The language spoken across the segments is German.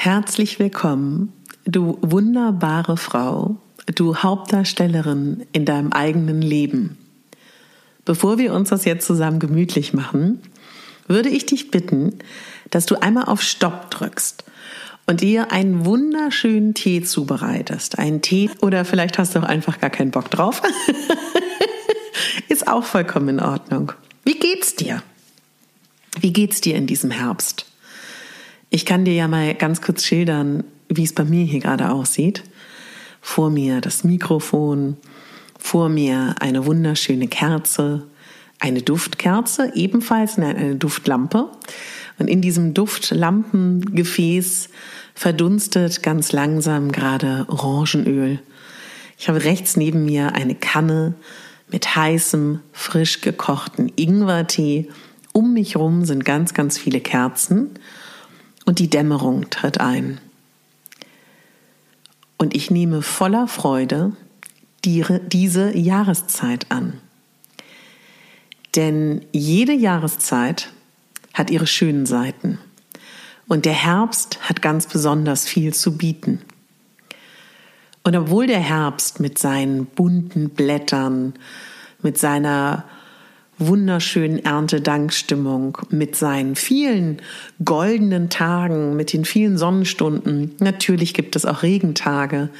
Herzlich willkommen, du wunderbare Frau, du Hauptdarstellerin in deinem eigenen Leben. Bevor wir uns das jetzt zusammen gemütlich machen, würde ich dich bitten, dass du einmal auf Stopp drückst und dir einen wunderschönen Tee zubereitest. Einen Tee oder vielleicht hast du auch einfach gar keinen Bock drauf. Ist auch vollkommen in Ordnung. Wie geht's dir? Wie geht's dir in diesem Herbst? Ich kann dir ja mal ganz kurz schildern, wie es bei mir hier gerade aussieht. Vor mir das Mikrofon, vor mir eine wunderschöne Kerze, eine Duftkerze, ebenfalls eine Duftlampe. Und in diesem Duftlampengefäß verdunstet ganz langsam gerade Orangenöl. Ich habe rechts neben mir eine Kanne mit heißem, frisch gekochten Ingwertee. Um mich herum sind ganz, ganz viele Kerzen und die Dämmerung tritt ein. Und ich nehme voller Freude die, diese Jahreszeit an. Denn jede Jahreszeit hat ihre schönen Seiten. Und der Herbst hat ganz besonders viel zu bieten. Und obwohl der Herbst mit seinen bunten Blättern, mit seiner wunderschönen Erntedankstimmung mit seinen vielen goldenen Tagen, mit den vielen Sonnenstunden. Natürlich gibt es auch Regentage.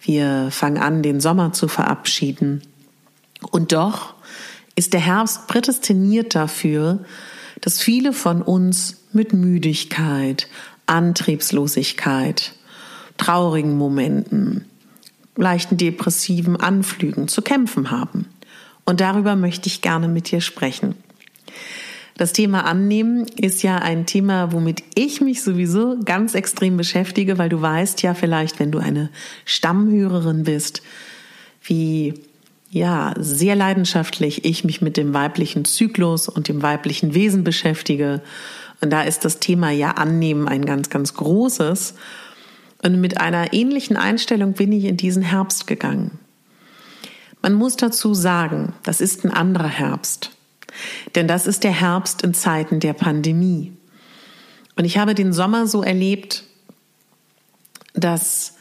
Wir fangen an, den Sommer zu verabschieden. Und doch ist der Herbst prädestiniert dafür, dass viele von uns mit Müdigkeit, Antriebslosigkeit, traurigen Momenten, leichten depressiven Anflügen zu kämpfen haben. Und darüber möchte ich gerne mit dir sprechen. Das Thema Annehmen ist ja ein Thema, womit ich mich sowieso ganz extrem beschäftige, weil du weißt ja vielleicht, wenn du eine Stammhörerin bist, wie ja, sehr leidenschaftlich ich mich mit dem weiblichen Zyklus und dem weiblichen Wesen beschäftige. Und da ist das Thema ja Annehmen ein ganz, ganz großes. Und mit einer ähnlichen Einstellung bin ich in diesen Herbst gegangen. Man muss dazu sagen, das ist ein anderer Herbst. Denn das ist der Herbst in Zeiten der Pandemie. Und ich habe den Sommer so erlebt, dass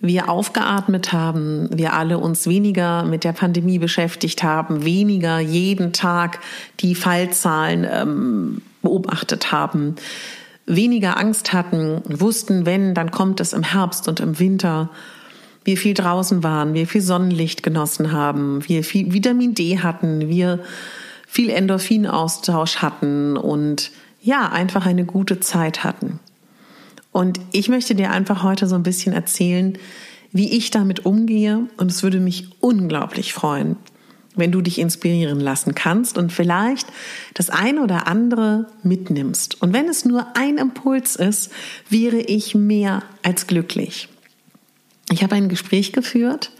wir aufgeatmet haben, wir alle uns weniger mit der Pandemie beschäftigt haben, weniger jeden Tag die Fallzahlen ähm, beobachtet haben, weniger Angst hatten, wussten, wenn, dann kommt es im Herbst und im Winter wir viel draußen waren, wir viel Sonnenlicht genossen haben, wir viel Vitamin D hatten, wir viel Endorphinaustausch hatten und ja, einfach eine gute Zeit hatten. Und ich möchte dir einfach heute so ein bisschen erzählen, wie ich damit umgehe und es würde mich unglaublich freuen, wenn du dich inspirieren lassen kannst und vielleicht das eine oder andere mitnimmst. Und wenn es nur ein Impuls ist, wäre ich mehr als glücklich. Ich habe ein Gespräch geführt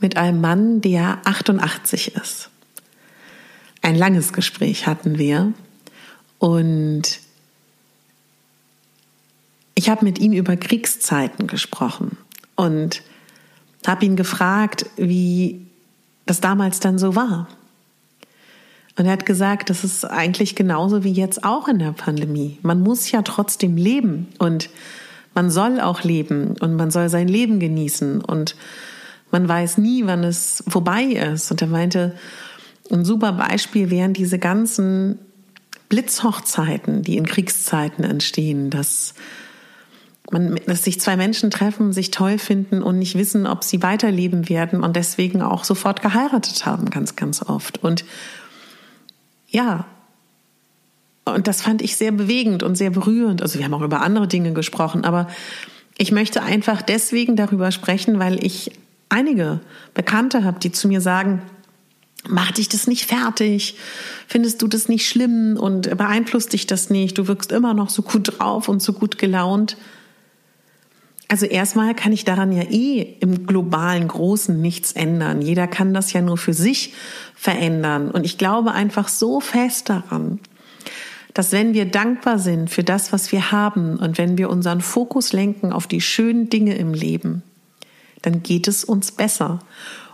mit einem Mann, der 88 ist. Ein langes Gespräch hatten wir und ich habe mit ihm über Kriegszeiten gesprochen und habe ihn gefragt, wie das damals dann so war. Und er hat gesagt, das ist eigentlich genauso wie jetzt auch in der Pandemie. Man muss ja trotzdem leben und man soll auch leben und man soll sein Leben genießen und man weiß nie, wann es vorbei ist. Und er meinte, ein super Beispiel wären diese ganzen Blitzhochzeiten, die in Kriegszeiten entstehen, dass man, dass sich zwei Menschen treffen, sich toll finden und nicht wissen, ob sie weiterleben werden und deswegen auch sofort geheiratet haben, ganz, ganz oft. Und ja, und das fand ich sehr bewegend und sehr berührend. Also wir haben auch über andere Dinge gesprochen, aber ich möchte einfach deswegen darüber sprechen, weil ich einige Bekannte habe, die zu mir sagen, Macht dich das nicht fertig? Findest du das nicht schlimm und beeinflusst dich das nicht? Du wirkst immer noch so gut drauf und so gut gelaunt. Also erstmal kann ich daran ja eh im globalen Großen nichts ändern. Jeder kann das ja nur für sich verändern. Und ich glaube einfach so fest daran, dass wenn wir dankbar sind für das, was wir haben und wenn wir unseren Fokus lenken auf die schönen Dinge im Leben, dann geht es uns besser.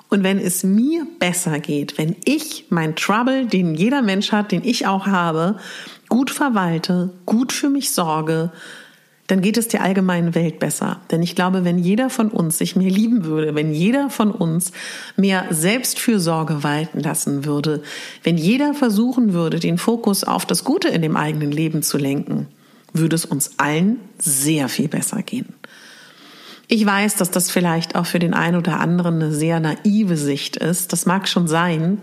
Und wenn es mir besser geht, wenn ich mein Trouble, den jeder Mensch hat, den ich auch habe, gut verwalte, gut für mich sorge, dann geht es der allgemeinen Welt besser. Denn ich glaube, wenn jeder von uns sich mehr lieben würde, wenn jeder von uns mehr Selbstfürsorge walten lassen würde, wenn jeder versuchen würde, den Fokus auf das Gute in dem eigenen Leben zu lenken, würde es uns allen sehr viel besser gehen. Ich weiß, dass das vielleicht auch für den einen oder anderen eine sehr naive Sicht ist. Das mag schon sein.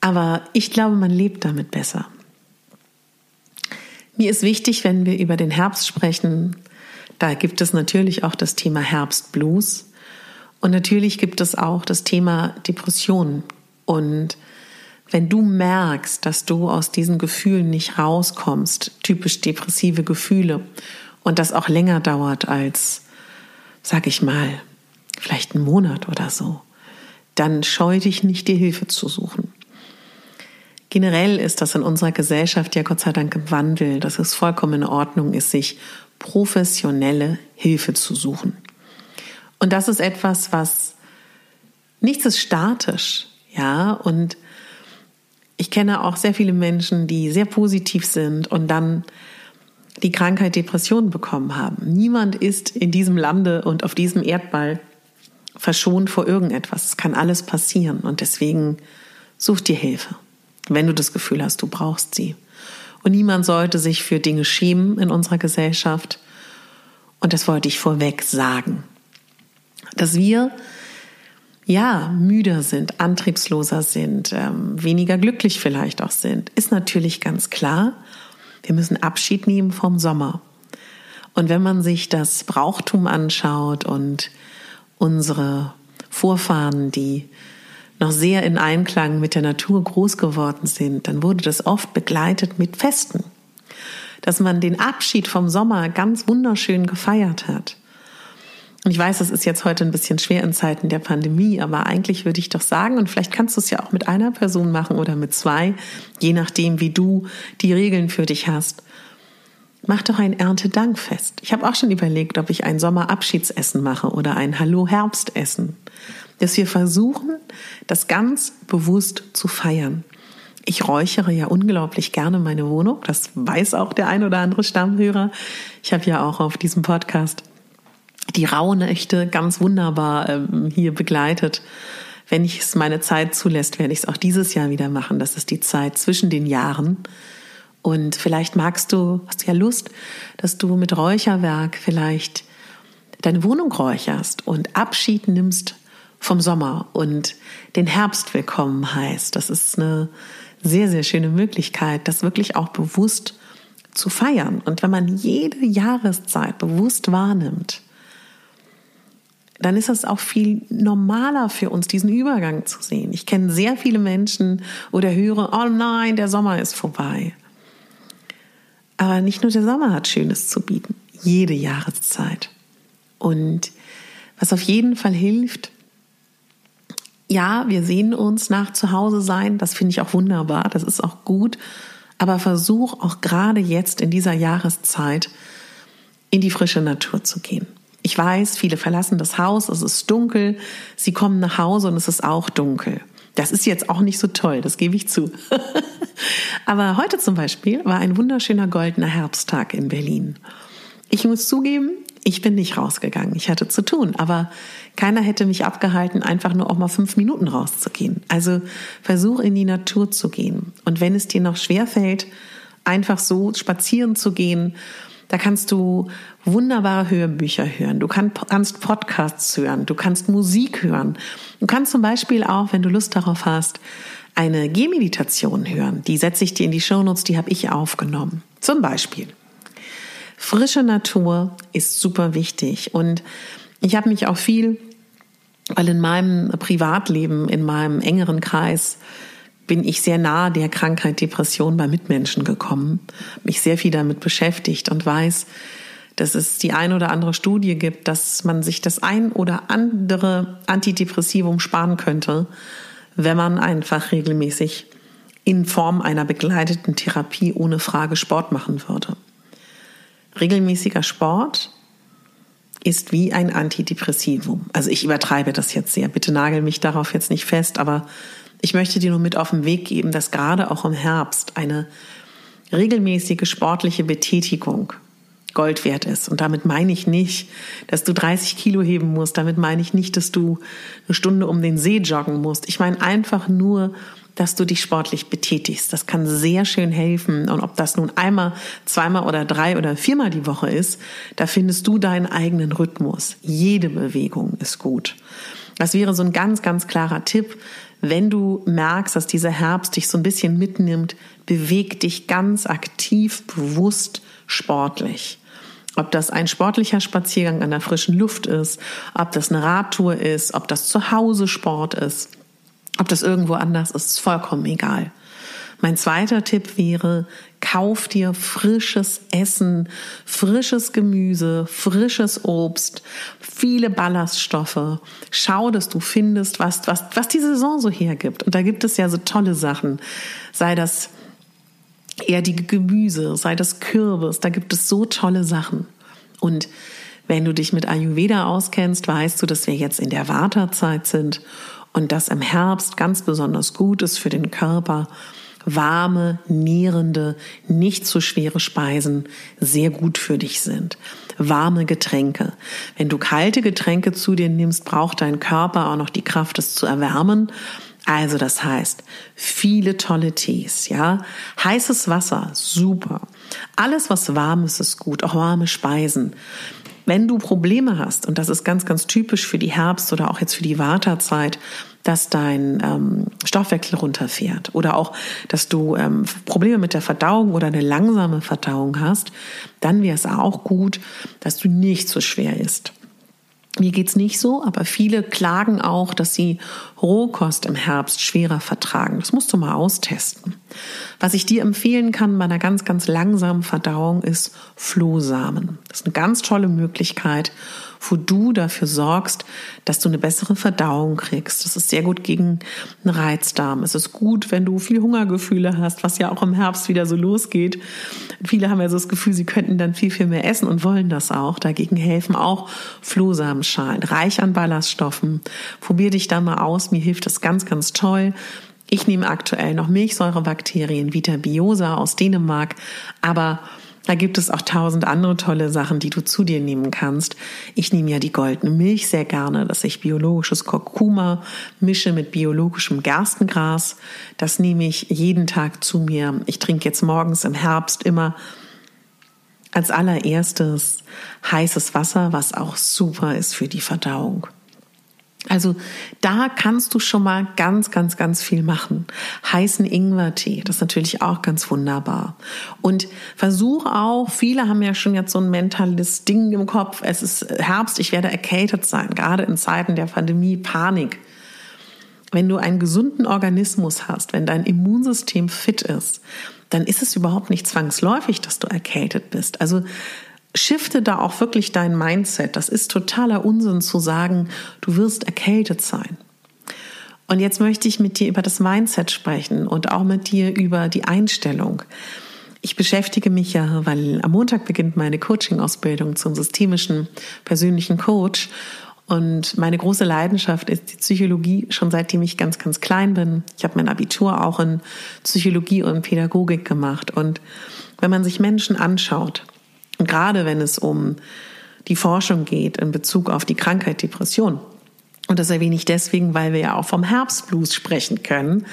Aber ich glaube, man lebt damit besser. Mir ist wichtig, wenn wir über den Herbst sprechen, da gibt es natürlich auch das Thema Herbstblues und natürlich gibt es auch das Thema Depression. Und wenn du merkst, dass du aus diesen Gefühlen nicht rauskommst, typisch depressive Gefühle, und das auch länger dauert als, sag ich mal, vielleicht einen Monat oder so, dann scheu dich nicht, dir Hilfe zu suchen. Generell ist das in unserer Gesellschaft ja Gott sei Dank im Wandel, dass es vollkommen in Ordnung ist, sich professionelle Hilfe zu suchen. Und das ist etwas, was nichts ist statisch, ja, und ich kenne auch sehr viele Menschen, die sehr positiv sind und dann die Krankheit Depression bekommen haben. Niemand ist in diesem Lande und auf diesem Erdball verschont vor irgendetwas. Es kann alles passieren und deswegen such dir Hilfe, wenn du das Gefühl hast, du brauchst sie. Und niemand sollte sich für Dinge schämen in unserer Gesellschaft. Und das wollte ich vorweg sagen. Dass wir ja müder sind, antriebsloser sind, ähm, weniger glücklich vielleicht auch sind, ist natürlich ganz klar. Wir müssen Abschied nehmen vom Sommer. Und wenn man sich das Brauchtum anschaut und unsere Vorfahren, die noch sehr in Einklang mit der Natur groß geworden sind, dann wurde das oft begleitet mit Festen. Dass man den Abschied vom Sommer ganz wunderschön gefeiert hat. Und ich weiß, das ist jetzt heute ein bisschen schwer in Zeiten der Pandemie, aber eigentlich würde ich doch sagen, und vielleicht kannst du es ja auch mit einer Person machen oder mit zwei, je nachdem, wie du die Regeln für dich hast. Mach doch ein Erntedankfest. Ich habe auch schon überlegt, ob ich ein Sommerabschiedsessen mache oder ein Hallo-Herbstessen. Dass wir versuchen, das ganz bewusst zu feiern. Ich räuchere ja unglaublich gerne meine Wohnung. Das weiß auch der ein oder andere Stammhörer. Ich habe ja auch auf diesem Podcast die Rauhnächte ganz wunderbar ähm, hier begleitet. Wenn ich es meine Zeit zulässt, werde ich es auch dieses Jahr wieder machen. Das ist die Zeit zwischen den Jahren. Und vielleicht magst du, hast du ja Lust, dass du mit Räucherwerk vielleicht deine Wohnung räucherst und Abschied nimmst vom Sommer und den Herbst willkommen heißt. Das ist eine sehr, sehr schöne Möglichkeit, das wirklich auch bewusst zu feiern. Und wenn man jede Jahreszeit bewusst wahrnimmt, dann ist es auch viel normaler für uns, diesen Übergang zu sehen. Ich kenne sehr viele Menschen oder höre, oh nein, der Sommer ist vorbei. Aber nicht nur der Sommer hat Schönes zu bieten, jede Jahreszeit. Und was auf jeden Fall hilft, ja, wir sehen uns nach zu Hause sein, das finde ich auch wunderbar, das ist auch gut, aber versuch auch gerade jetzt in dieser Jahreszeit in die frische Natur zu gehen Ich weiß, viele verlassen das Haus, es ist dunkel, sie kommen nach Hause und es ist auch dunkel. Das ist jetzt auch nicht so toll, das gebe ich zu. Aber heute zum Beispiel war ein wunderschöner goldener Herbsttag in Berlin. Ich muss zugeben, ich bin nicht rausgegangen. Ich hatte zu tun, aber keiner hätte mich abgehalten, einfach nur auch mal fünf Minuten rauszugehen. Also versuch in die Natur zu gehen. Und wenn es dir noch schwer fällt, einfach so spazieren zu gehen, da kannst du wunderbare Hörbücher hören. Du kannst Podcasts hören. Du kannst Musik hören. Du kannst zum Beispiel auch, wenn du Lust darauf hast, eine Gehmeditation hören. Die setze ich dir in die Shownotes, die habe ich aufgenommen. Zum Beispiel. Frische Natur ist super wichtig und ich habe mich auch viel, weil in meinem Privatleben, in meinem engeren Kreis, bin ich sehr nahe der Krankheit Depression bei Mitmenschen gekommen, mich sehr viel damit beschäftigt und weiß, dass es die ein oder andere Studie gibt, dass man sich das ein oder andere Antidepressivum sparen könnte, wenn man einfach regelmäßig in Form einer begleiteten Therapie ohne Frage Sport machen würde. Regelmäßiger Sport ist wie ein Antidepressivum. Also ich übertreibe das jetzt sehr. Bitte nagel mich darauf jetzt nicht fest, aber ich möchte dir nur mit auf den Weg geben, dass gerade auch im Herbst eine regelmäßige sportliche Betätigung Gold wert ist. Und damit meine ich nicht, dass du 30 Kilo heben musst. Damit meine ich nicht, dass du eine Stunde um den See joggen musst. Ich meine einfach nur, dass du dich sportlich betätigst. Das kann sehr schön helfen. Und ob das nun einmal, zweimal oder drei oder viermal die Woche ist, da findest du deinen eigenen Rhythmus. Jede Bewegung ist gut. Das wäre so ein ganz, ganz klarer Tipp. Wenn du merkst, dass dieser Herbst dich so ein bisschen mitnimmt, beweg dich ganz aktiv, bewusst, sportlich. Ob das ein sportlicher Spaziergang an der frischen Luft ist, ob das eine Radtour ist, ob das zu Hause Sport ist. Ob das irgendwo anders ist, ist vollkommen egal. Mein zweiter Tipp wäre, kauf dir frisches Essen, frisches Gemüse, frisches Obst, viele Ballaststoffe. Schau, dass du findest, was, was, was die Saison so hergibt. Und da gibt es ja so tolle Sachen. Sei das eher die Gemüse, sei das Kürbis, da gibt es so tolle Sachen. Und wenn du dich mit Ayurveda auskennst, weißt du, dass wir jetzt in der Vata-Zeit sind und das im Herbst ganz besonders gut ist für den Körper. Warme, nährende, nicht zu schwere Speisen sehr gut für dich sind. Warme Getränke. Wenn du kalte Getränke zu dir nimmst, braucht dein Körper auch noch die Kraft, es zu erwärmen. Also das heißt, viele tolle Tees, ja. Heißes Wasser, super. Alles, was warm ist, ist gut. Auch warme Speisen. Wenn du Probleme hast, und das ist ganz, ganz typisch für die Herbst- oder auch jetzt für die Wartezeit, dass dein ähm, Stoffwechsel runterfährt oder auch, dass du ähm, Probleme mit der Verdauung oder eine langsame Verdauung hast, dann wäre es auch gut, dass du nicht so schwer isst. Mir geht's nicht so, aber viele klagen auch, dass sie Rohkost im Herbst schwerer vertragen. Das musst du mal austesten. Was ich dir empfehlen kann bei einer ganz, ganz langsamen Verdauung ist Flohsamen. Das ist eine ganz tolle Möglichkeit, wo du dafür sorgst, dass du eine bessere Verdauung kriegst. Das ist sehr gut gegen einen Reizdarm. Es ist gut, wenn du viel Hungergefühle hast, was ja auch im Herbst wieder so losgeht. Viele haben ja so das Gefühl, sie könnten dann viel, viel mehr essen und wollen das auch. Dagegen helfen auch Flohsamenschalen, reich an Ballaststoffen. Probier dich da mal aus. Mir hilft das ganz, ganz toll. Ich nehme aktuell noch Milchsäurebakterien, Vita Biosa aus Dänemark, aber da gibt es auch tausend andere tolle Sachen, die du zu dir nehmen kannst. Ich nehme ja die goldene Milch sehr gerne, dass ich biologisches Kurkuma mische mit biologischem Gerstengras. Das nehme ich jeden Tag zu mir. Ich trinke jetzt morgens im Herbst immer als allererstes heißes Wasser, was auch super ist für die Verdauung. Also da kannst du schon mal ganz, ganz, ganz viel machen. Heißen Ingwertee, das ist natürlich auch ganz wunderbar. Und versuch auch, viele haben ja schon jetzt so ein mentales Ding im Kopf, es ist Herbst, ich werde erkältet sein, gerade in Zeiten der Pandemie, Panik. Wenn du einen gesunden Organismus hast, wenn dein Immunsystem fit ist, dann ist es überhaupt nicht zwangsläufig, dass du erkältet bist. Also shifte da auch wirklich dein Mindset. Das ist totaler Unsinn zu sagen, du wirst erkältet sein. Und jetzt möchte ich mit dir über das Mindset sprechen und auch mit dir über die Einstellung. ich beschäftige mich ja, weil am Montag beginnt meine Coaching-Ausbildung zum systemischen persönlichen Coach. Und meine große Leidenschaft ist die Psychologie schon seitdem ich ganz, ganz klein bin. Ich habe mein Abitur auch in Psychologie und Pädagogik gemacht. Und wenn man sich Menschen anschaut, und gerade wenn es um die Forschung geht in Bezug auf die Krankheit Depression, und das erwähne ich deswegen, weil wir ja auch vom Herbstblues sprechen können,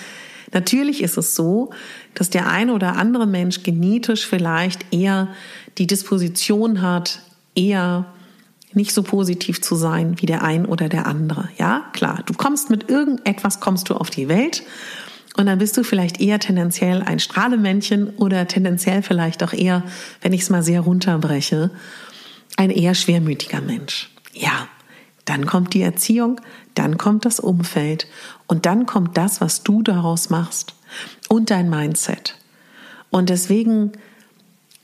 Natürlich ist es so, dass der eine oder andere Mensch genetisch vielleicht eher die Disposition hat, eher nicht so positiv zu sein wie der ein oder der andere. Ja, klar, du kommst mit irgendetwas, kommst du auf die Welt und dann bist du vielleicht eher tendenziell ein Strahlemännchen oder tendenziell vielleicht auch eher, wenn ich es mal sehr runterbreche, ein eher schwermütiger Mensch. Ja, dann kommt die Erziehung, dann kommt das Umfeld und dann kommt das, was du daraus machst und dein Mindset. Und deswegen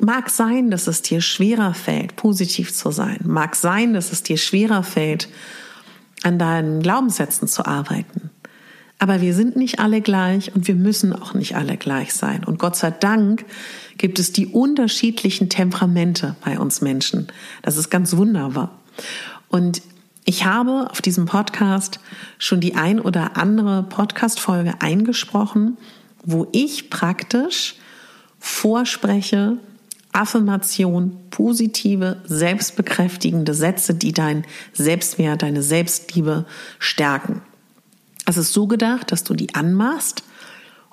mag sein, dass es dir schwerer fällt, positiv zu sein. Mag sein, dass es dir schwerer fällt, an deinen Glaubenssätzen zu arbeiten. Aber wir sind nicht alle gleich und wir müssen auch nicht alle gleich sein. Und Gott sei Dank gibt es die unterschiedlichen Temperamente bei uns Menschen. Das ist ganz wunderbar. Und ich habe auf diesem Podcast schon die ein oder andere Podcast-Folge eingesprochen, wo ich praktisch vorspreche, Affirmation, positive, selbstbekräftigende Sätze, die dein Selbstwert, deine Selbstliebe stärken. Es ist so gedacht, dass du die anmachst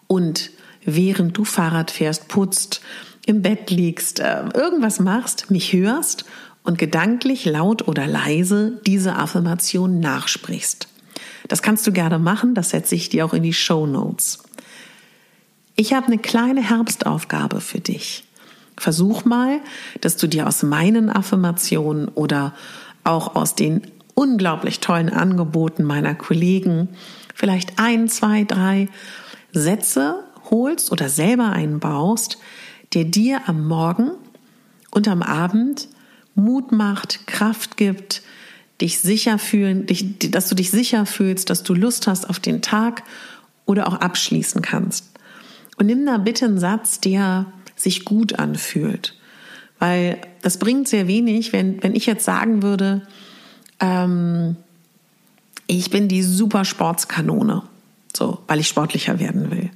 und während du Fahrrad fährst, putzt, im Bett liegst, äh, irgendwas machst, mich hörst und gedanklich laut oder leise diese Affirmation nachsprichst. Das kannst du gerne machen, das setze ich dir auch in die Show Notes. Ich habe eine kleine Herbstaufgabe für dich. Versuch mal, dass du dir aus meinen Affirmationen oder auch aus den unglaublich tollen Angeboten meiner Kollegen vielleicht ein, zwei, drei Sätze holst oder selber einbaust, der dir am Morgen und am Abend Mut macht, Kraft gibt, dich sicher fühlen, dich, dass du dich sicher fühlst, dass du Lust hast auf den Tag oder auch abschließen kannst. Und nimm da bitte einen Satz, der sich gut anfühlt. Weil das bringt sehr wenig, wenn, wenn ich jetzt sagen würde, ähm, ich bin die super Sportskanone, so, weil ich sportlicher werden will.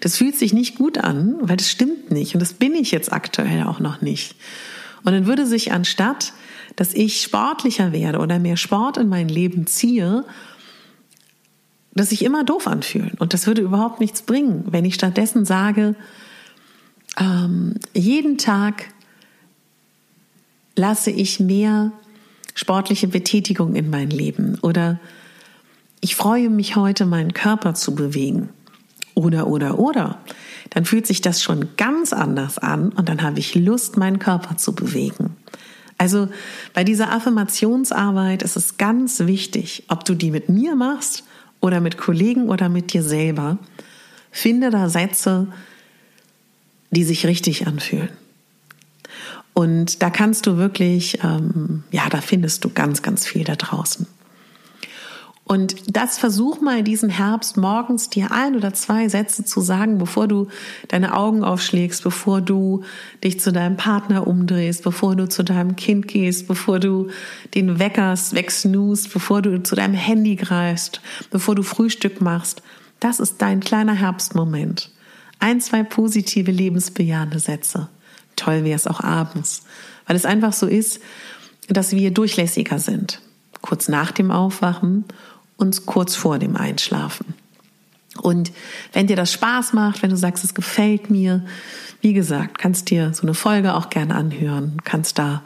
Das fühlt sich nicht gut an, weil das stimmt nicht. Und das bin ich jetzt aktuell auch noch nicht. Und dann würde sich anstatt, dass ich sportlicher werde oder mehr Sport in mein Leben ziehe, dass sich immer doof anfühlen. Und das würde überhaupt nichts bringen, wenn ich stattdessen sage, ähm, jeden Tag lasse ich mehr sportliche Betätigung in mein Leben oder ich freue mich heute, meinen Körper zu bewegen. Oder, oder, oder dann fühlt sich das schon ganz anders an und dann habe ich Lust, meinen Körper zu bewegen. Also bei dieser Affirmationsarbeit ist es ganz wichtig, ob du die mit mir machst oder mit Kollegen oder mit dir selber. Finde da Sätze, die sich richtig anfühlen. Und da kannst du wirklich, ähm, ja, da findest du ganz, ganz viel da draußen. Und das versuch mal diesen Herbst morgens dir ein oder zwei Sätze zu sagen, bevor du deine Augen aufschlägst, bevor du dich zu deinem Partner umdrehst, bevor du zu deinem Kind gehst, bevor du den Weckers wegsnoost, bevor du zu deinem Handy greifst, bevor du Frühstück machst. Das ist dein kleiner Herbstmoment. Ein, zwei positive, lebensbejahende Sätze. Toll wäre es auch abends, weil es einfach so ist, dass wir durchlässiger sind. Kurz nach dem Aufwachen und kurz vor dem Einschlafen. Und wenn dir das Spaß macht, wenn du sagst, es gefällt mir, wie gesagt, kannst dir so eine Folge auch gerne anhören, kannst da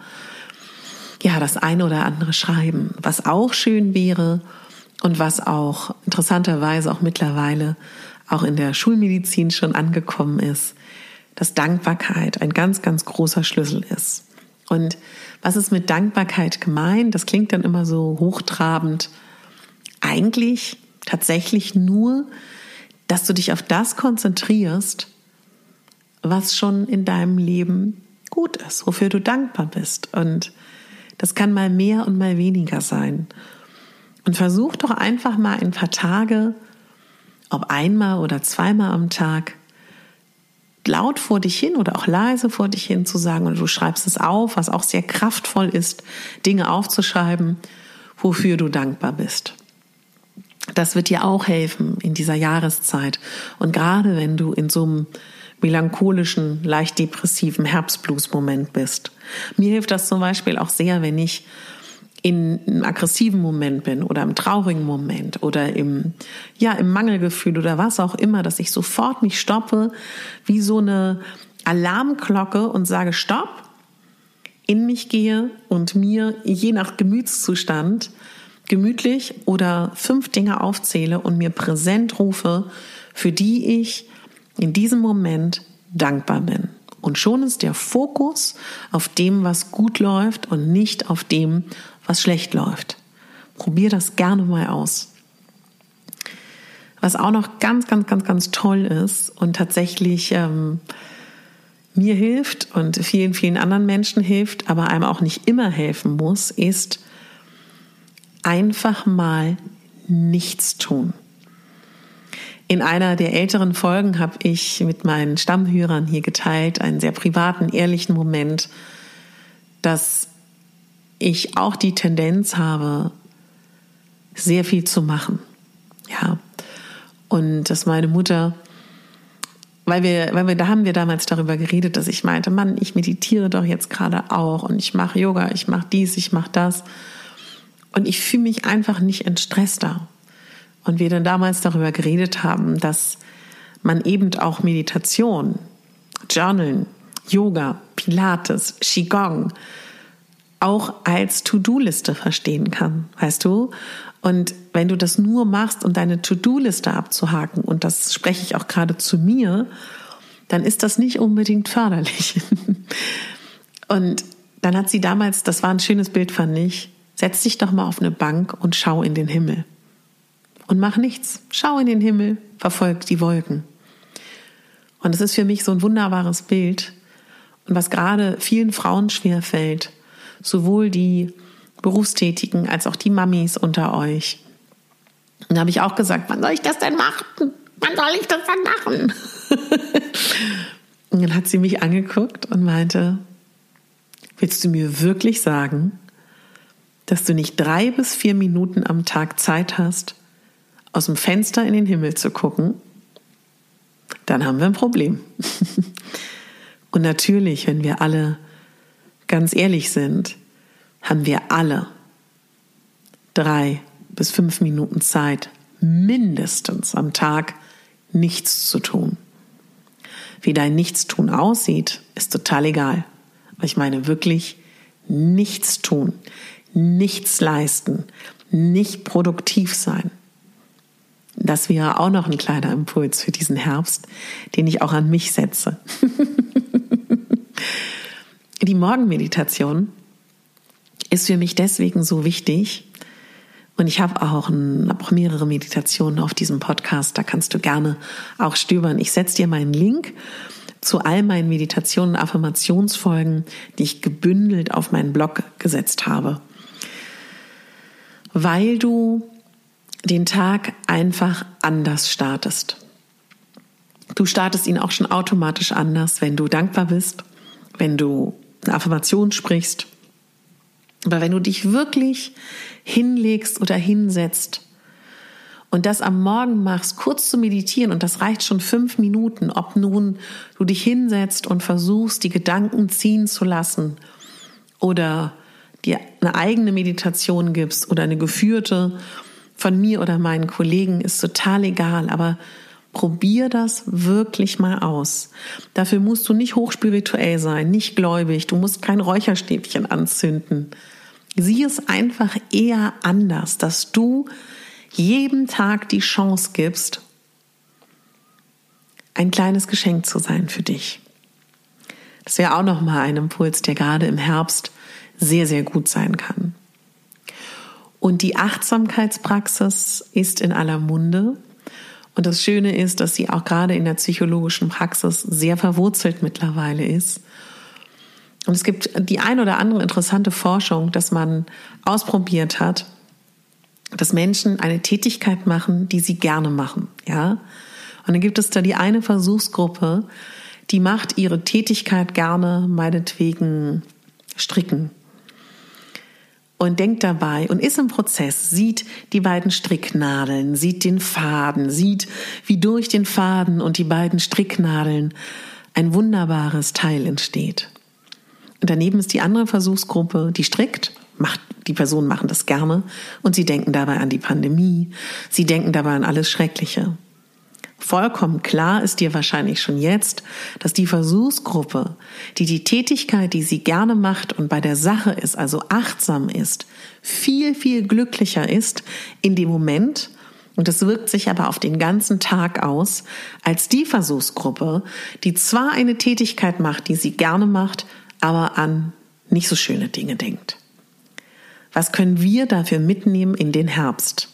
ja das eine oder andere schreiben. Was auch schön wäre und was auch interessanterweise auch mittlerweile auch in der Schulmedizin schon angekommen ist, dass Dankbarkeit ein ganz, ganz großer Schlüssel ist. Und was ist mit Dankbarkeit gemeint? Das klingt dann immer so hochtrabend eigentlich tatsächlich nur, dass du dich auf das konzentrierst, was schon in deinem Leben gut ist, wofür du dankbar bist. Und das kann mal mehr und mal weniger sein. Und versuch doch einfach mal ein paar Tage, ob einmal oder zweimal am Tag, laut vor dich hin oder auch leise vor dich hin zu sagen oder du schreibst es auf, was auch sehr kraftvoll ist, Dinge aufzuschreiben, wofür du dankbar bist. Das wird dir auch helfen in dieser Jahreszeit. Und gerade wenn du in so einem melancholischen, leicht depressiven Herbstblues-Moment bist. Mir hilft das zum Beispiel auch sehr, wenn ich in einem aggressiven Moment bin oder im traurigen Moment oder im, ja, im Mangelgefühl oder was auch immer, dass ich sofort mich stoppe, wie so eine Alarmglocke und sage Stopp, in mich gehe und mir je nach Gemütszustand gemütlich oder fünf Dinge aufzähle und mir präsent rufe, für die ich in diesem Moment dankbar bin. Und schon ist der Fokus auf dem, was gut läuft und nicht auf dem, was schlecht läuft. Probier das gerne mal aus. Was auch noch ganz, ganz, ganz, ganz toll ist und tatsächlich ähm, mir hilft und vielen, vielen anderen Menschen hilft, aber einem auch nicht immer helfen muss, ist einfach mal nichts tun. In einer der älteren Folgen habe ich mit meinen Stammhörern hier geteilt, einen sehr privaten, ehrlichen Moment, dass ich auch die Tendenz habe, sehr viel zu machen. Ja. Und dass meine Mutter, weil wir, weil wir, da haben wir damals darüber geredet, dass ich meinte, Mann, ich meditiere doch jetzt gerade auch und ich mache Yoga, ich mache dies, ich mache das. Und ich fühle mich einfach nicht entstresster. Und wir dann damals darüber geredet haben, dass man eben auch Meditation, Journalen, Yoga, Pilates, Qigong auch als To-Do-Liste verstehen kann, weißt du? Und wenn du das nur machst, um deine To-Do-Liste abzuhaken, und das spreche ich auch gerade zu mir, dann ist das nicht unbedingt förderlich. und dann hat sie damals, das war ein schönes Bild, fand ich, setz dich doch mal auf eine Bank und schau in den Himmel und mach nichts. Schau in den Himmel, verfolg die Wolken. Und es ist für mich so ein wunderbares Bild. Und was gerade vielen Frauen schwer fällt, sowohl die Berufstätigen als auch die Mamis unter euch. Und da habe ich auch gesagt, wann soll ich das denn machen? Wann soll ich das denn machen? und dann hat sie mich angeguckt und meinte, willst du mir wirklich sagen, dass du nicht drei bis vier Minuten am Tag Zeit hast, aus dem Fenster in den Himmel zu gucken, dann haben wir ein Problem. Und natürlich, wenn wir alle ganz ehrlich sind, haben wir alle drei bis fünf Minuten Zeit, mindestens am Tag nichts zu tun. Wie dein Nichtstun aussieht, ist total egal. Aber ich meine wirklich nichts tun, nichts leisten, nicht produktiv sein. Das wäre auch noch ein kleiner Impuls für diesen Herbst, den ich auch an mich setze. Die Morgenmeditation ist für mich deswegen so wichtig. Und ich habe auch, ein, auch mehrere Meditationen auf diesem Podcast. Da kannst du gerne auch stöbern. Ich setze dir meinen Link zu all meinen Meditationen Affirmationsfolgen, die ich gebündelt auf meinen Blog gesetzt habe. Weil du den Tag einfach anders startest. Du startest ihn auch schon automatisch anders, wenn du dankbar bist, wenn du eine Affirmation sprichst, aber wenn du dich wirklich hinlegst oder hinsetzt und das am Morgen machst, kurz zu meditieren, und das reicht schon fünf Minuten, ob nun du dich hinsetzt und versuchst, die Gedanken ziehen zu lassen oder dir eine eigene Meditation gibst oder eine geführte von mir oder meinen Kollegen ist total egal, aber probier das wirklich mal aus. Dafür musst du nicht hochspirituell sein, nicht gläubig, du musst kein Räucherstäbchen anzünden. Sieh es einfach eher anders, dass du jedem Tag die Chance gibst, ein kleines Geschenk zu sein für dich. Das wäre auch noch mal ein Impuls, der gerade im Herbst sehr sehr gut sein kann. Und die Achtsamkeitspraxis ist in aller Munde. Und das Schöne ist, dass sie auch gerade in der psychologischen Praxis sehr verwurzelt mittlerweile ist. Und es gibt die ein oder andere interessante Forschung, dass man ausprobiert hat, dass Menschen eine Tätigkeit machen, die sie gerne machen, ja. Und dann gibt es da die eine Versuchsgruppe, die macht ihre Tätigkeit gerne, meinetwegen stricken. Und denkt dabei und ist im Prozess, sieht die beiden Stricknadeln, sieht den Faden, sieht, wie durch den Faden und die beiden Stricknadeln ein wunderbares Teil entsteht. Und daneben ist die andere Versuchsgruppe, die strickt, macht, die Personen machen das gerne und sie denken dabei an die Pandemie, sie denken dabei an alles Schreckliche. Vollkommen klar ist dir wahrscheinlich schon jetzt, dass die Versuchsgruppe, die die Tätigkeit, die sie gerne macht und bei der Sache ist, also achtsam ist, viel, viel glücklicher ist in dem Moment, und das wirkt sich aber auf den ganzen Tag aus, als die Versuchsgruppe, die zwar eine Tätigkeit macht, die sie gerne macht, aber an nicht so schöne Dinge denkt. Was können wir dafür mitnehmen in den Herbst?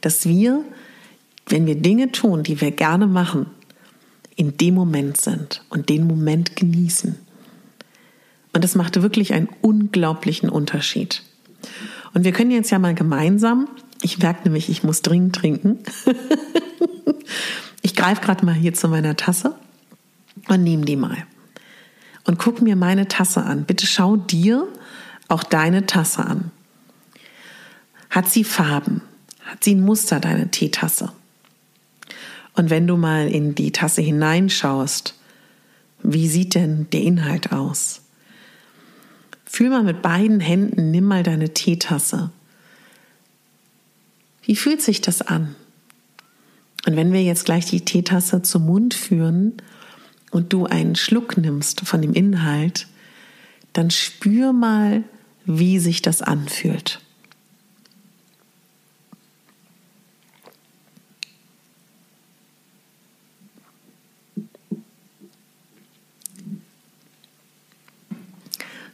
Dass wir wenn wir Dinge tun, die wir gerne machen, in dem Moment sind und den Moment genießen. Und das machte wirklich einen unglaublichen Unterschied. Und wir können jetzt ja mal gemeinsam, ich merke nämlich, ich muss dringend trinken. ich greife gerade mal hier zu meiner Tasse und nehme die mal. Und guck mir meine Tasse an. Bitte schau dir auch deine Tasse an. Hat sie Farben? Hat sie ein Muster, deine Teetasse? Und wenn du mal in die Tasse hineinschaust, wie sieht denn der Inhalt aus? Fühl mal mit beiden Händen, nimm mal deine Teetasse. Wie fühlt sich das an? Und wenn wir jetzt gleich die Teetasse zum Mund führen und du einen Schluck nimmst von dem Inhalt, dann spür mal, wie sich das anfühlt.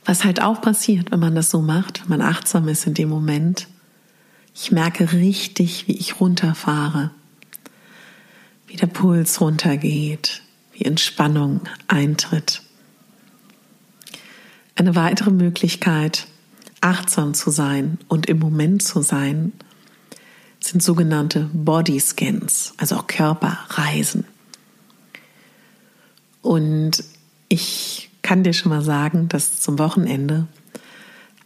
Was halt auch passiert, wenn man das so macht, wenn man achtsam ist in dem Moment, ich merke richtig, wie ich runterfahre, wie der Puls runtergeht, wie Entspannung eintritt. Eine weitere Möglichkeit, achtsam zu sein und im Moment zu sein, sind sogenannte Body Scans, also auch Körperreisen. Und ich kann dir schon mal sagen, dass zum Wochenende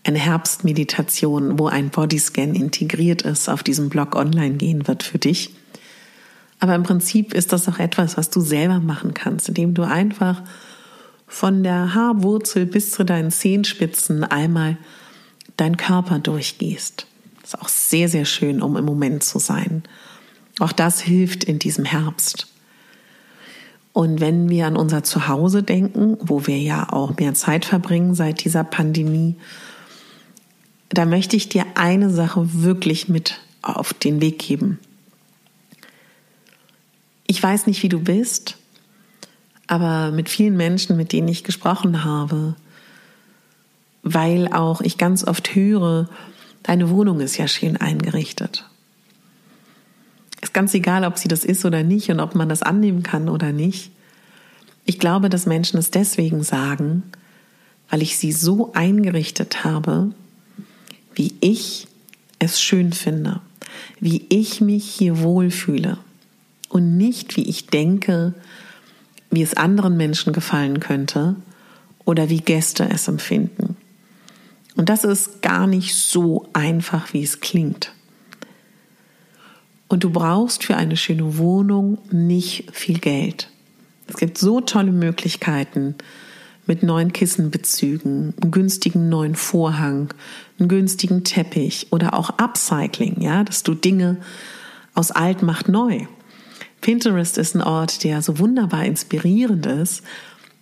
eine Herbstmeditation, wo ein Bodyscan integriert ist, auf diesem Blog online gehen wird für dich. Aber im Prinzip ist das auch etwas, was du selber machen kannst, indem du einfach von der Haarwurzel bis zu deinen Zehenspitzen einmal deinen Körper durchgehst. Das ist auch sehr, sehr schön, um im Moment zu sein. Auch das hilft in diesem Herbst. Und wenn wir an unser Zuhause denken, wo wir ja auch mehr Zeit verbringen seit dieser Pandemie, da möchte ich dir eine Sache wirklich mit auf den Weg geben. Ich weiß nicht, wie du bist, aber mit vielen Menschen, mit denen ich gesprochen habe, weil auch ich ganz oft höre, deine Wohnung ist ja schön eingerichtet. Ist ganz egal, ob sie das ist oder nicht und ob man das annehmen kann oder nicht. Ich glaube, dass Menschen es deswegen sagen, weil ich sie so eingerichtet habe, wie ich es schön finde, wie ich mich hier wohlfühle und nicht wie ich denke, wie es anderen Menschen gefallen könnte oder wie Gäste es empfinden. Und das ist gar nicht so einfach, wie es klingt. Und du brauchst für eine schöne Wohnung nicht viel Geld. Es gibt so tolle Möglichkeiten mit neuen Kissenbezügen, einem günstigen neuen Vorhang, einem günstigen Teppich oder auch Upcycling, ja, dass du Dinge aus alt macht neu. Pinterest ist ein Ort, der so wunderbar inspirierend ist.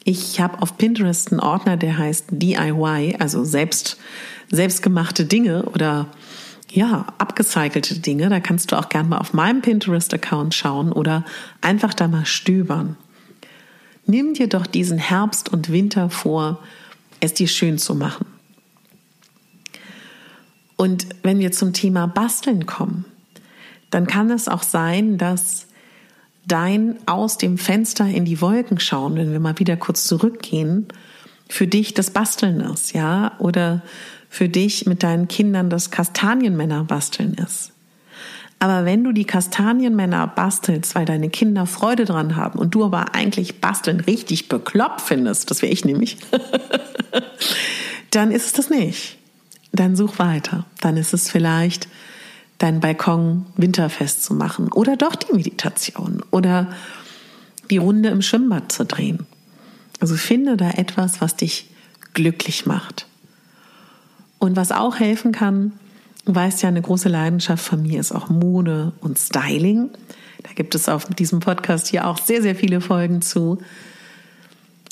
Ich habe auf Pinterest einen Ordner, der heißt DIY, also selbst selbstgemachte Dinge oder ja, abgecycelte Dinge. Da kannst du auch gerne mal auf meinem Pinterest-Account schauen oder einfach da mal stöbern. Nimm dir doch diesen Herbst und Winter vor, es dir schön zu machen. Und wenn wir zum Thema Basteln kommen, dann kann es auch sein, dass dein aus dem Fenster in die Wolken schauen, wenn wir mal wieder kurz zurückgehen, für dich das Basteln ist, ja, oder für dich mit deinen Kindern das Kastanienmänner basteln ist. Aber wenn du die Kastanienmänner bastelst, weil deine Kinder Freude dran haben und du aber eigentlich basteln richtig bekloppt findest, das wäre ich nämlich, dann ist es das nicht. Dann such weiter. Dann ist es vielleicht deinen Balkon winterfest zu machen oder doch die Meditation oder die Runde im Schwimmbad zu drehen. Also finde da etwas, was dich glücklich macht. Und was auch helfen kann, du weißt ja, eine große Leidenschaft von mir ist auch Mode und Styling. Da gibt es auf diesem Podcast hier auch sehr, sehr viele Folgen zu.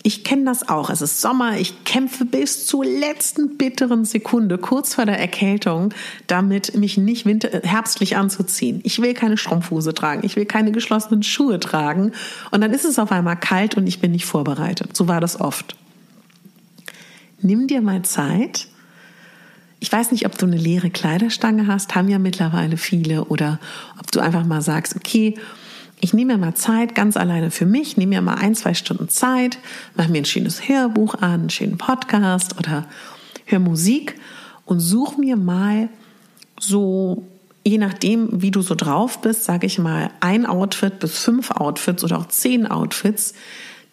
Ich kenne das auch. Es ist Sommer. Ich kämpfe bis zur letzten bitteren Sekunde, kurz vor der Erkältung, damit mich nicht winter, herbstlich anzuziehen. Ich will keine Strumpfhose tragen. Ich will keine geschlossenen Schuhe tragen. Und dann ist es auf einmal kalt und ich bin nicht vorbereitet. So war das oft. Nimm dir mal Zeit. Ich weiß nicht, ob du eine leere Kleiderstange hast, haben ja mittlerweile viele, oder ob du einfach mal sagst, okay, ich nehme mir mal Zeit ganz alleine für mich, nehme mir mal ein, zwei Stunden Zeit, mache mir ein schönes Hörbuch an, einen schönen Podcast oder höre Musik und suche mir mal so, je nachdem, wie du so drauf bist, sage ich mal, ein Outfit bis fünf Outfits oder auch zehn Outfits,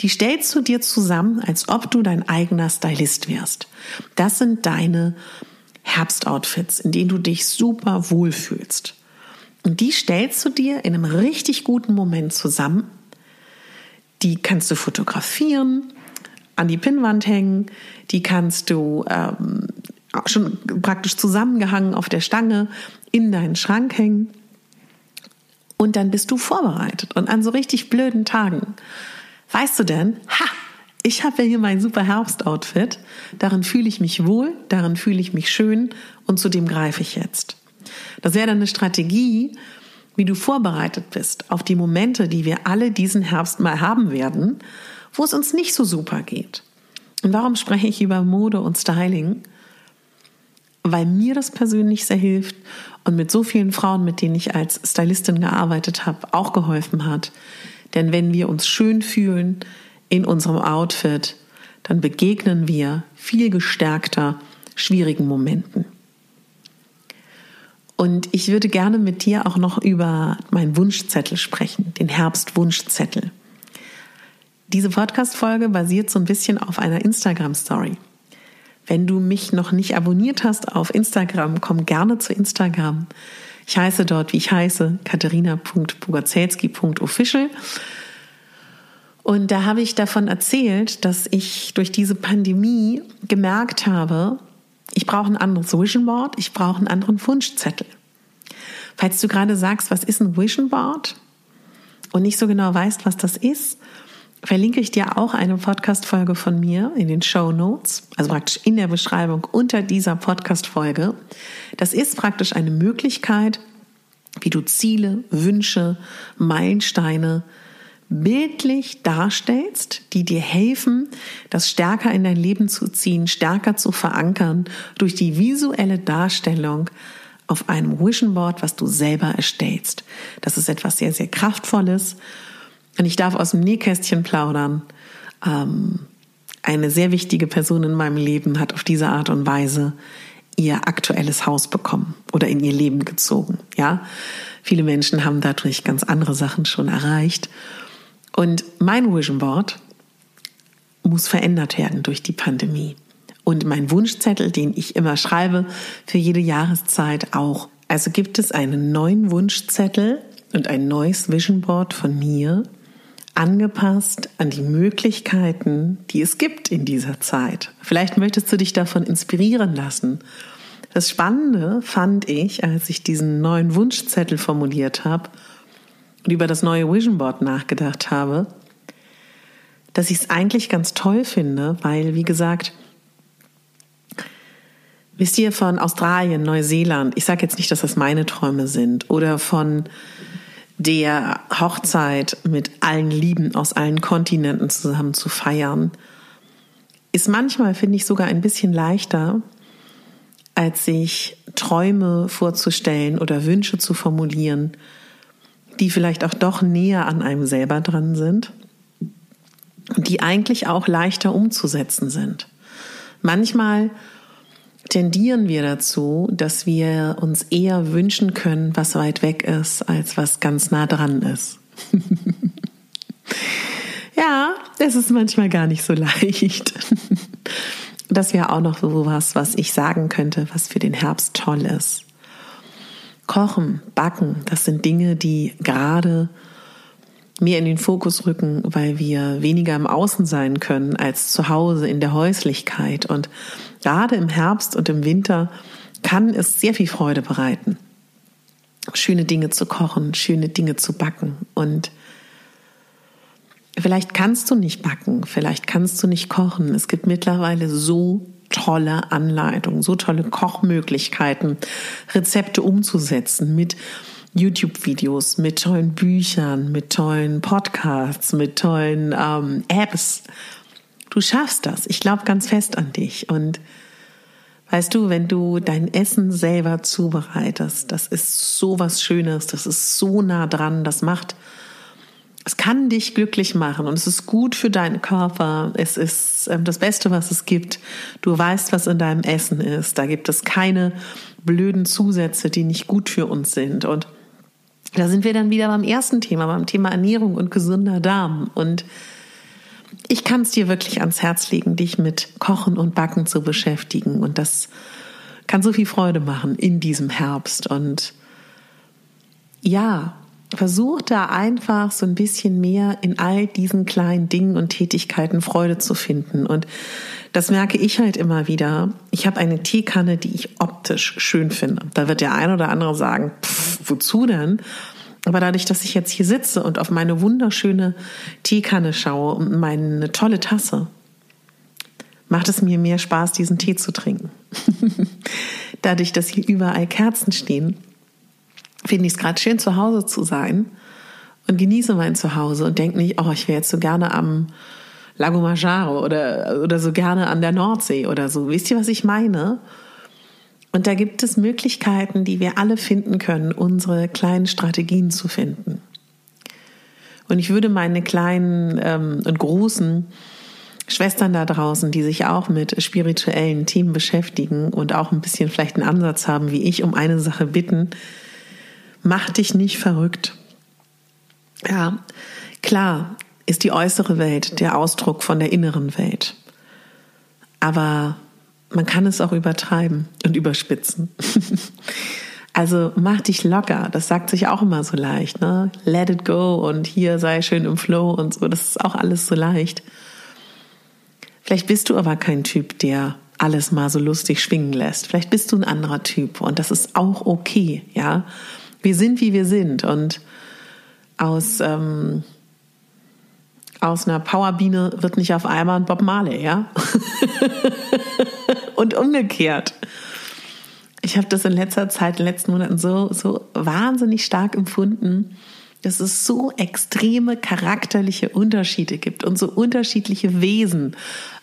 die stellst du dir zusammen, als ob du dein eigener Stylist wärst. Das sind deine Herbstoutfits, in denen du dich super wohlfühlst. Und die stellst du dir in einem richtig guten Moment zusammen. Die kannst du fotografieren, an die Pinnwand hängen, die kannst du ähm, schon praktisch zusammengehangen auf der Stange in deinen Schrank hängen. Und dann bist du vorbereitet. Und an so richtig blöden Tagen, weißt du denn, ha, ich habe ja hier mein super Herbstoutfit, darin fühle ich mich wohl, darin fühle ich mich schön und zu dem greife ich jetzt. Das wäre dann eine Strategie, wie du vorbereitet bist auf die Momente, die wir alle diesen Herbst mal haben werden, wo es uns nicht so super geht. Und warum spreche ich über Mode und Styling? Weil mir das persönlich sehr hilft und mit so vielen Frauen, mit denen ich als Stylistin gearbeitet habe, auch geholfen hat. Denn wenn wir uns schön fühlen in unserem Outfit, dann begegnen wir viel gestärkter schwierigen Momenten. Und ich würde gerne mit dir auch noch über meinen Wunschzettel sprechen, den Herbstwunschzettel. Diese Podcast-Folge basiert so ein bisschen auf einer Instagram-Story. Wenn du mich noch nicht abonniert hast auf Instagram, komm gerne zu Instagram. Ich heiße dort, wie ich heiße, katharina.pugazelski.official. Und da habe ich davon erzählt, dass ich durch diese Pandemie gemerkt habe, ich brauche ein anderes Vision Board, ich brauche einen anderen Wunschzettel. Falls du gerade sagst, was ist ein Vision Board und nicht so genau weißt, was das ist, verlinke ich dir auch eine Podcast-Folge von mir in den Show Notes, also praktisch in der Beschreibung unter dieser Podcast-Folge. Das ist praktisch eine Möglichkeit, wie du Ziele, Wünsche, Meilensteine bildlich darstellst, die dir helfen, das stärker in dein Leben zu ziehen, stärker zu verankern durch die visuelle Darstellung auf einem Vision Board, was du selber erstellst. Das ist etwas sehr, sehr Kraftvolles. Und ich darf aus dem Nähkästchen plaudern. Ähm, eine sehr wichtige Person in meinem Leben hat auf diese Art und Weise ihr aktuelles Haus bekommen oder in ihr Leben gezogen. Ja, viele Menschen haben dadurch ganz andere Sachen schon erreicht. Und mein Vision Board muss verändert werden durch die Pandemie. Und mein Wunschzettel, den ich immer schreibe, für jede Jahreszeit auch. Also gibt es einen neuen Wunschzettel und ein neues Vision Board von mir, angepasst an die Möglichkeiten, die es gibt in dieser Zeit. Vielleicht möchtest du dich davon inspirieren lassen. Das Spannende fand ich, als ich diesen neuen Wunschzettel formuliert habe, und über das neue Vision Board nachgedacht habe, dass ich es eigentlich ganz toll finde, weil, wie gesagt, wisst ihr von Australien, Neuseeland, ich sage jetzt nicht, dass das meine Träume sind, oder von der Hochzeit mit allen Lieben aus allen Kontinenten zusammen zu feiern, ist manchmal, finde ich, sogar ein bisschen leichter, als sich Träume vorzustellen oder Wünsche zu formulieren, die vielleicht auch doch näher an einem selber dran sind die eigentlich auch leichter umzusetzen sind. Manchmal tendieren wir dazu, dass wir uns eher wünschen können, was weit weg ist, als was ganz nah dran ist. ja, es ist manchmal gar nicht so leicht. Das wäre auch noch so was, was ich sagen könnte, was für den Herbst toll ist. Kochen, Backen, das sind Dinge, die gerade mehr in den Fokus rücken, weil wir weniger im Außen sein können als zu Hause in der Häuslichkeit. Und gerade im Herbst und im Winter kann es sehr viel Freude bereiten, schöne Dinge zu kochen, schöne Dinge zu backen. Und vielleicht kannst du nicht backen, vielleicht kannst du nicht kochen. Es gibt mittlerweile so tolle Anleitungen, so tolle Kochmöglichkeiten, Rezepte umzusetzen mit YouTube-Videos, mit tollen Büchern, mit tollen Podcasts, mit tollen ähm, Apps. Du schaffst das. Ich glaube ganz fest an dich. Und weißt du, wenn du dein Essen selber zubereitest, das ist so was Schönes, das ist so nah dran, das macht es kann dich glücklich machen und es ist gut für deinen Körper. Es ist ähm, das Beste, was es gibt. Du weißt, was in deinem Essen ist. Da gibt es keine blöden Zusätze, die nicht gut für uns sind. Und da sind wir dann wieder beim ersten Thema, beim Thema Ernährung und gesunder Darm. Und ich kann es dir wirklich ans Herz legen, dich mit Kochen und Backen zu beschäftigen. Und das kann so viel Freude machen in diesem Herbst. Und ja, versuch da einfach so ein bisschen mehr in all diesen kleinen Dingen und Tätigkeiten Freude zu finden. Und das merke ich halt immer wieder. Ich habe eine Teekanne, die ich optisch schön finde. Da wird der ein oder andere sagen, pff, wozu denn? Aber dadurch, dass ich jetzt hier sitze und auf meine wunderschöne Teekanne schaue und meine tolle Tasse, macht es mir mehr Spaß, diesen Tee zu trinken. dadurch, dass hier überall Kerzen stehen, finde ich es gerade schön, zu Hause zu sein und genieße mein Zuhause und denke nicht, oh, ich wäre jetzt so gerne am Lago Maggiore oder, oder so gerne an der Nordsee oder so. Wisst ihr, was ich meine? Und da gibt es Möglichkeiten, die wir alle finden können, unsere kleinen Strategien zu finden. Und ich würde meine kleinen ähm, und großen Schwestern da draußen, die sich auch mit spirituellen Themen beschäftigen und auch ein bisschen vielleicht einen Ansatz haben wie ich, um eine Sache bitten, Mach dich nicht verrückt. Ja, klar ist die äußere Welt der Ausdruck von der inneren Welt. Aber man kann es auch übertreiben und überspitzen. also mach dich locker. Das sagt sich auch immer so leicht. Ne? Let it go und hier sei schön im Flow und so. Das ist auch alles so leicht. Vielleicht bist du aber kein Typ, der alles mal so lustig schwingen lässt. Vielleicht bist du ein anderer Typ und das ist auch okay, ja. Wir sind, wie wir sind. Und aus, ähm, aus einer Powerbiene wird nicht auf einmal ein Bob Marley, ja? und umgekehrt. Ich habe das in letzter Zeit, in den letzten Monaten so, so wahnsinnig stark empfunden, dass es so extreme charakterliche Unterschiede gibt und so unterschiedliche Wesen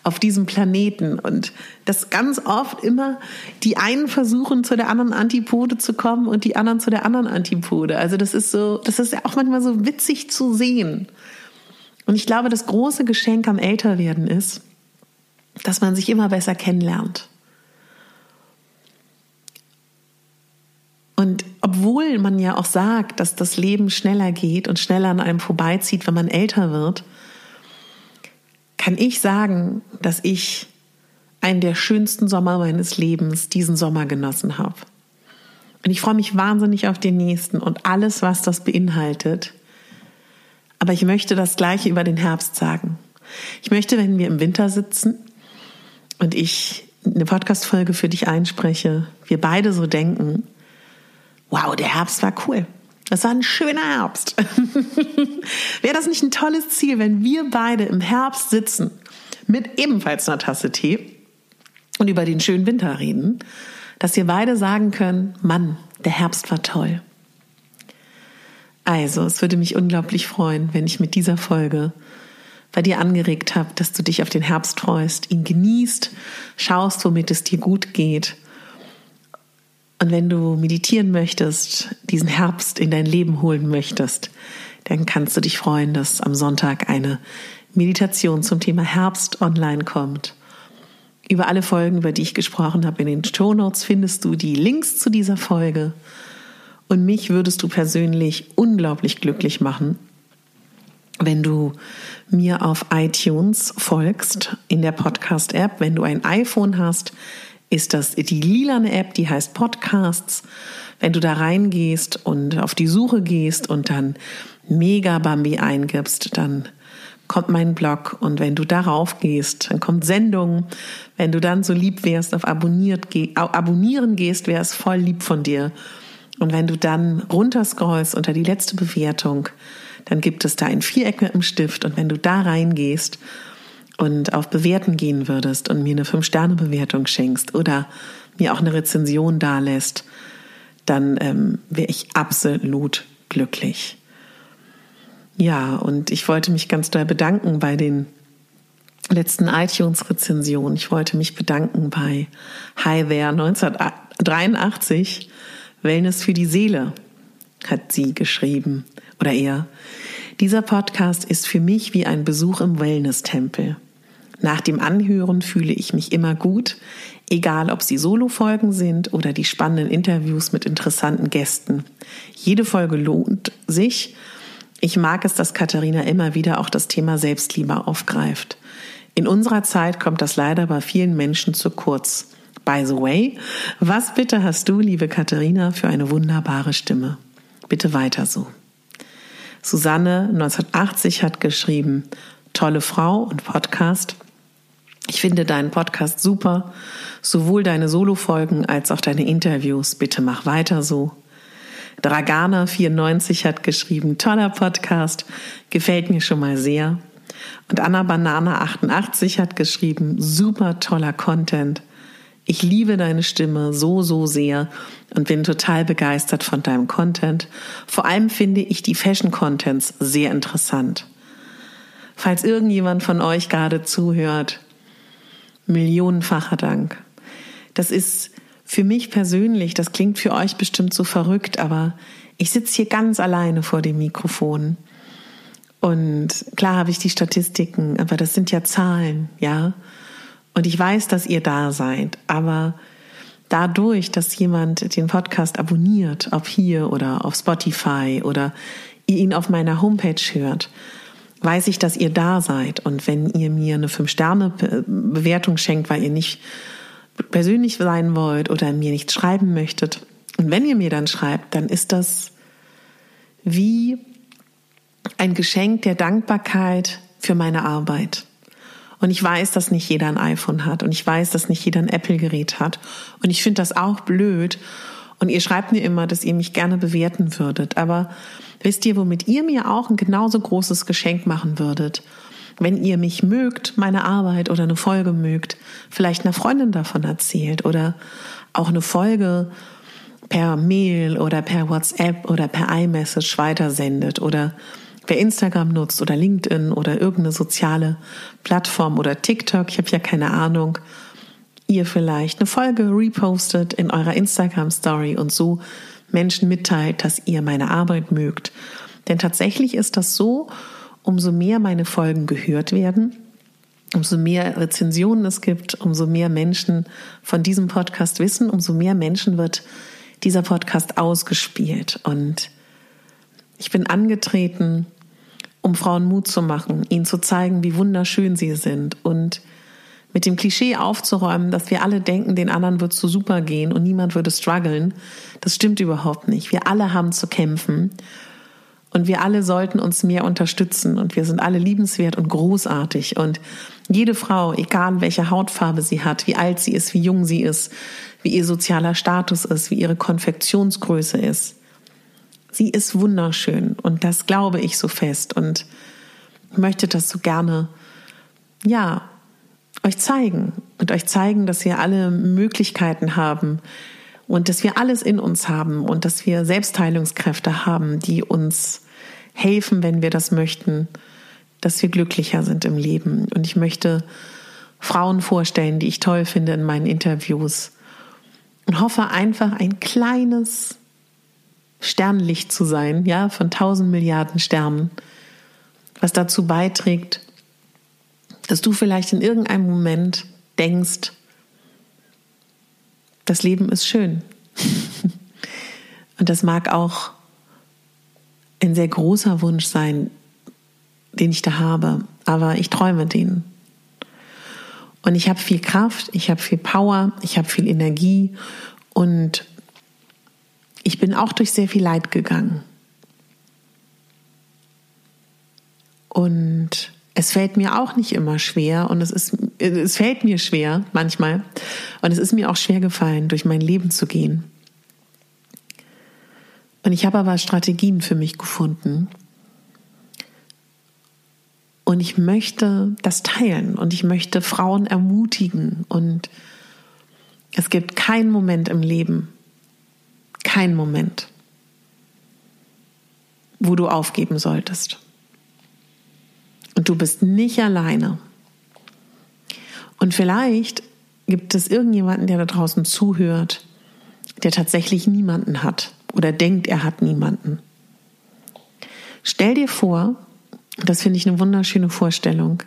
auf diesem Planeten und dass ganz oft immer die einen versuchen zu der anderen Antipode zu kommen und die anderen zu der anderen Antipode. Also das ist so, das ist ja auch manchmal so witzig zu sehen. Und ich glaube, das große Geschenk am Älterwerden ist, dass man sich immer besser kennenlernt. Und obwohl man ja auch sagt, dass das Leben schneller geht und schneller an einem vorbeizieht, wenn man älter wird, kann ich sagen, dass ich einen der schönsten Sommer meines Lebens diesen Sommer genossen habe. Und ich freue mich wahnsinnig auf den nächsten und alles, was das beinhaltet. Aber ich möchte das Gleiche über den Herbst sagen. Ich möchte, wenn wir im Winter sitzen und ich eine Podcast-Folge für dich einspreche, wir beide so denken, wow, der Herbst war cool. Das war ein schöner Herbst. Wäre das nicht ein tolles Ziel, wenn wir beide im Herbst sitzen mit ebenfalls einer Tasse Tee und über den schönen Winter reden, dass wir beide sagen können, Mann, der Herbst war toll. Also, es würde mich unglaublich freuen, wenn ich mit dieser Folge bei dir angeregt habe, dass du dich auf den Herbst freust, ihn genießt, schaust, womit es dir gut geht und wenn du meditieren möchtest, diesen Herbst in dein Leben holen möchtest, dann kannst du dich freuen, dass am Sonntag eine Meditation zum Thema Herbst online kommt, Über alle Folgen, über die ich gesprochen habe, in den Show Notes findest du die Links zu dieser Folge. Und mich würdest du persönlich unglaublich glücklich machen, wenn du mir auf iTunes folgst in der Podcast-App. Wenn du ein iPhone hast, ist das die lilane App, die heißt Podcasts. Wenn du da reingehst und auf die Suche gehst und dann Mega Bambi eingibst, dann kommt mein Blog und wenn du darauf gehst, dann kommt Sendung. Wenn du dann so lieb wärst, auf abonniert, abonnieren gehst, wäre es voll lieb von dir. Und wenn du dann runterscrollst unter die letzte Bewertung, dann gibt es da ein Viereck mit dem Stift und wenn du da reingehst und auf Bewerten gehen würdest und mir eine Fünf-Sterne-Bewertung schenkst oder mir auch eine Rezension dalässt, dann ähm, wäre ich absolut glücklich. Ja, und ich wollte mich ganz doll bedanken bei den letzten iTunes-Rezensionen. Ich wollte mich bedanken bei Hi There 1983, Wellness für die Seele, hat sie geschrieben. Oder eher, dieser Podcast ist für mich wie ein Besuch im Wellness-Tempel. Nach dem Anhören fühle ich mich immer gut, egal ob sie Solo-Folgen sind oder die spannenden Interviews mit interessanten Gästen. Jede Folge lohnt sich. Ich mag es, dass Katharina immer wieder auch das Thema Selbstliebe aufgreift. In unserer Zeit kommt das leider bei vielen Menschen zu kurz. By the way, was bitte hast du, liebe Katharina, für eine wunderbare Stimme? Bitte weiter so. Susanne 1980 hat geschrieben, tolle Frau und Podcast. Ich finde deinen Podcast super, sowohl deine Solofolgen als auch deine Interviews. Bitte mach weiter so. Dragana94 hat geschrieben, toller Podcast, gefällt mir schon mal sehr. Und Anna Banana 88 hat geschrieben, super toller Content. Ich liebe deine Stimme so, so sehr und bin total begeistert von deinem Content. Vor allem finde ich die Fashion Contents sehr interessant. Falls irgendjemand von euch gerade zuhört, millionenfacher Dank. Das ist für mich persönlich, das klingt für euch bestimmt so verrückt, aber ich sitze hier ganz alleine vor dem Mikrofon. Und klar habe ich die Statistiken, aber das sind ja Zahlen, ja. Und ich weiß, dass ihr da seid, aber dadurch, dass jemand den Podcast abonniert, ob hier oder auf Spotify oder ihr ihn auf meiner Homepage hört, weiß ich, dass ihr da seid. Und wenn ihr mir eine Fünf-Sterne-Bewertung schenkt, weil ihr nicht persönlich sein wollt oder mir nicht schreiben möchtet, und wenn ihr mir dann schreibt, dann ist das wie ein Geschenk der Dankbarkeit für meine Arbeit. Und ich weiß, dass nicht jeder ein iPhone hat und ich weiß, dass nicht jeder ein Apple-Gerät hat. Und ich finde das auch blöd. Und ihr schreibt mir immer, dass ihr mich gerne bewerten würdet. Aber wisst ihr, womit ihr mir auch ein genauso großes Geschenk machen würdet? Wenn ihr mich mögt, meine Arbeit oder eine Folge mögt, vielleicht einer Freundin davon erzählt oder auch eine Folge per Mail oder per WhatsApp oder per iMessage weitersendet oder wer Instagram nutzt oder LinkedIn oder irgendeine soziale Plattform oder TikTok, ich habe ja keine Ahnung, ihr vielleicht eine Folge repostet in eurer Instagram Story und so Menschen mitteilt, dass ihr meine Arbeit mögt. Denn tatsächlich ist das so, umso mehr meine Folgen gehört werden, umso mehr Rezensionen es gibt, umso mehr Menschen von diesem Podcast wissen, umso mehr Menschen wird dieser Podcast ausgespielt. Und ich bin angetreten, um Frauen Mut zu machen, ihnen zu zeigen, wie wunderschön sie sind und mit dem Klischee aufzuräumen, dass wir alle denken, den anderen wird so super gehen und niemand würde strugglen, das stimmt überhaupt nicht. Wir alle haben zu kämpfen und wir alle sollten uns mehr unterstützen und wir sind alle liebenswert und großartig und jede Frau, egal welche Hautfarbe sie hat, wie alt sie ist, wie jung sie ist, wie ihr sozialer Status ist, wie ihre Konfektionsgröße ist, sie ist wunderschön und das glaube ich so fest und möchte das so gerne, ja, euch zeigen und euch zeigen, dass wir alle Möglichkeiten haben und dass wir alles in uns haben und dass wir Selbstheilungskräfte haben, die uns helfen, wenn wir das möchten, dass wir glücklicher sind im Leben. Und ich möchte Frauen vorstellen, die ich toll finde in meinen Interviews und hoffe einfach ein kleines Sternlicht zu sein, ja, von tausend Milliarden Sternen, was dazu beiträgt, dass du vielleicht in irgendeinem Moment denkst, das Leben ist schön. Und das mag auch ein sehr großer Wunsch sein, den ich da habe, aber ich träume den. Und ich habe viel Kraft, ich habe viel Power, ich habe viel Energie und ich bin auch durch sehr viel Leid gegangen. Und es fällt mir auch nicht immer schwer und es ist, es fällt mir schwer manchmal und es ist mir auch schwer gefallen, durch mein Leben zu gehen. Und ich habe aber Strategien für mich gefunden. Und ich möchte das teilen und ich möchte Frauen ermutigen. Und es gibt keinen Moment im Leben, keinen Moment, wo du aufgeben solltest. Und du bist nicht alleine. Und vielleicht gibt es irgendjemanden, der da draußen zuhört, der tatsächlich niemanden hat oder denkt, er hat niemanden. Stell dir vor, das finde ich eine wunderschöne Vorstellung,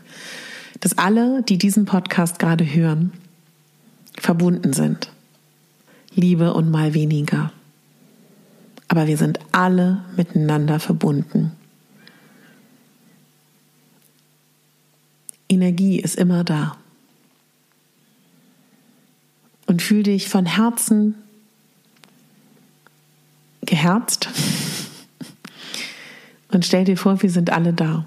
dass alle, die diesen Podcast gerade hören, verbunden sind. Liebe und mal weniger. Aber wir sind alle miteinander verbunden. Energie ist immer da. Und fühl dich von Herzen geherzt und stell dir vor, wir sind alle da.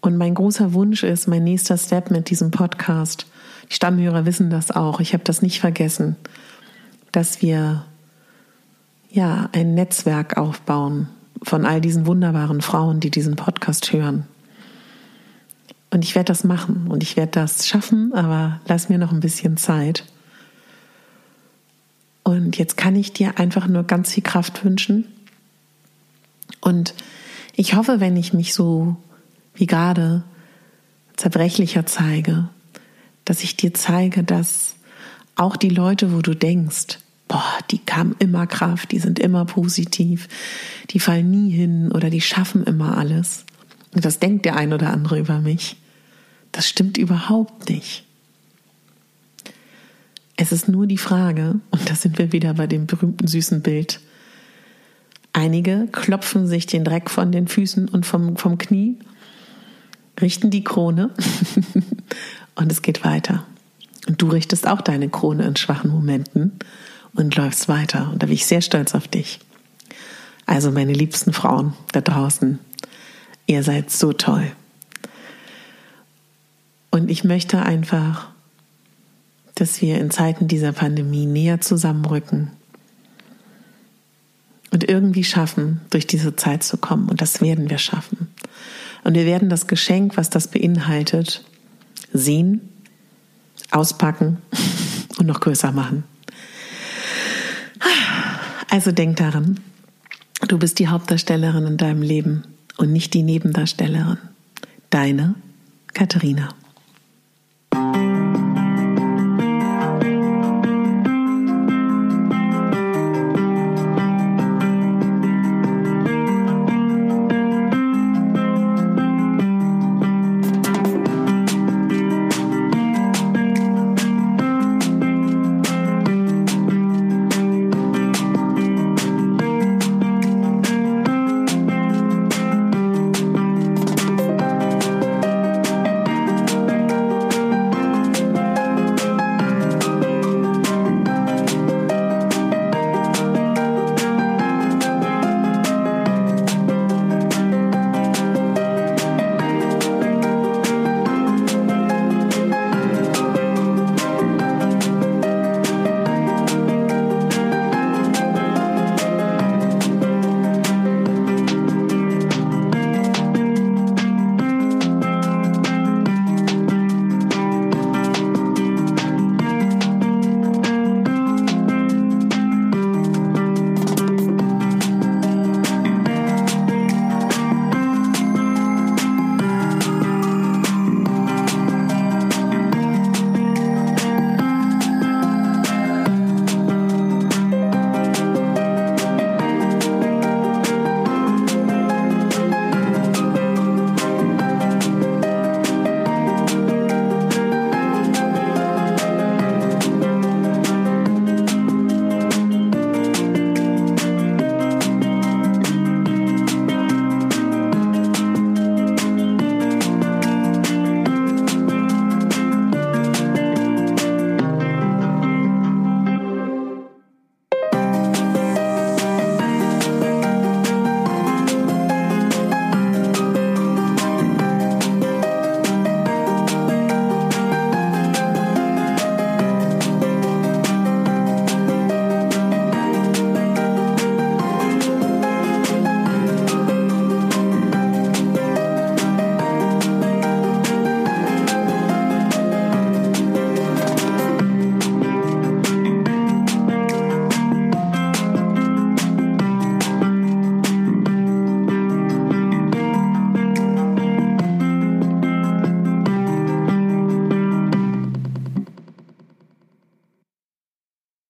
Und mein großer Wunsch ist, mein nächster Step mit diesem Podcast, die Stammhörer wissen das auch, ich habe das nicht vergessen, dass wir ja ein Netzwerk aufbauen von all diesen wunderbaren Frauen, die diesen Podcast hören. Und ich werde das machen und ich werde das schaffen, aber lass mir noch ein bisschen Zeit. Und jetzt kann ich dir einfach nur ganz viel Kraft wünschen. Und ich hoffe, wenn ich mich so wie gerade zerbrechlicher zeige, dass ich dir zeige, dass auch die Leute, wo du denkst, boah, die haben immer Kraft, die sind immer positiv, die fallen nie hin oder die schaffen immer alles. Und das denkt der ein oder andere über mich. Das stimmt überhaupt nicht. Es ist nur die Frage, und da sind wir wieder bei dem berühmten süßen Bild. Einige klopfen sich den Dreck von den Füßen und vom, vom Knie, richten die Krone und es geht weiter. Und du richtest auch deine Krone in schwachen Momenten und läufst weiter. Und da bin ich sehr stolz auf dich. Also meine liebsten Frauen da draußen, ihr seid so toll. Ich möchte einfach, dass wir in Zeiten dieser Pandemie näher zusammenrücken und irgendwie schaffen, durch diese Zeit zu kommen. Und das werden wir schaffen. Und wir werden das Geschenk, was das beinhaltet, sehen, auspacken und noch größer machen. Also denk daran, du bist die Hauptdarstellerin in deinem Leben und nicht die Nebendarstellerin. Deine Katharina.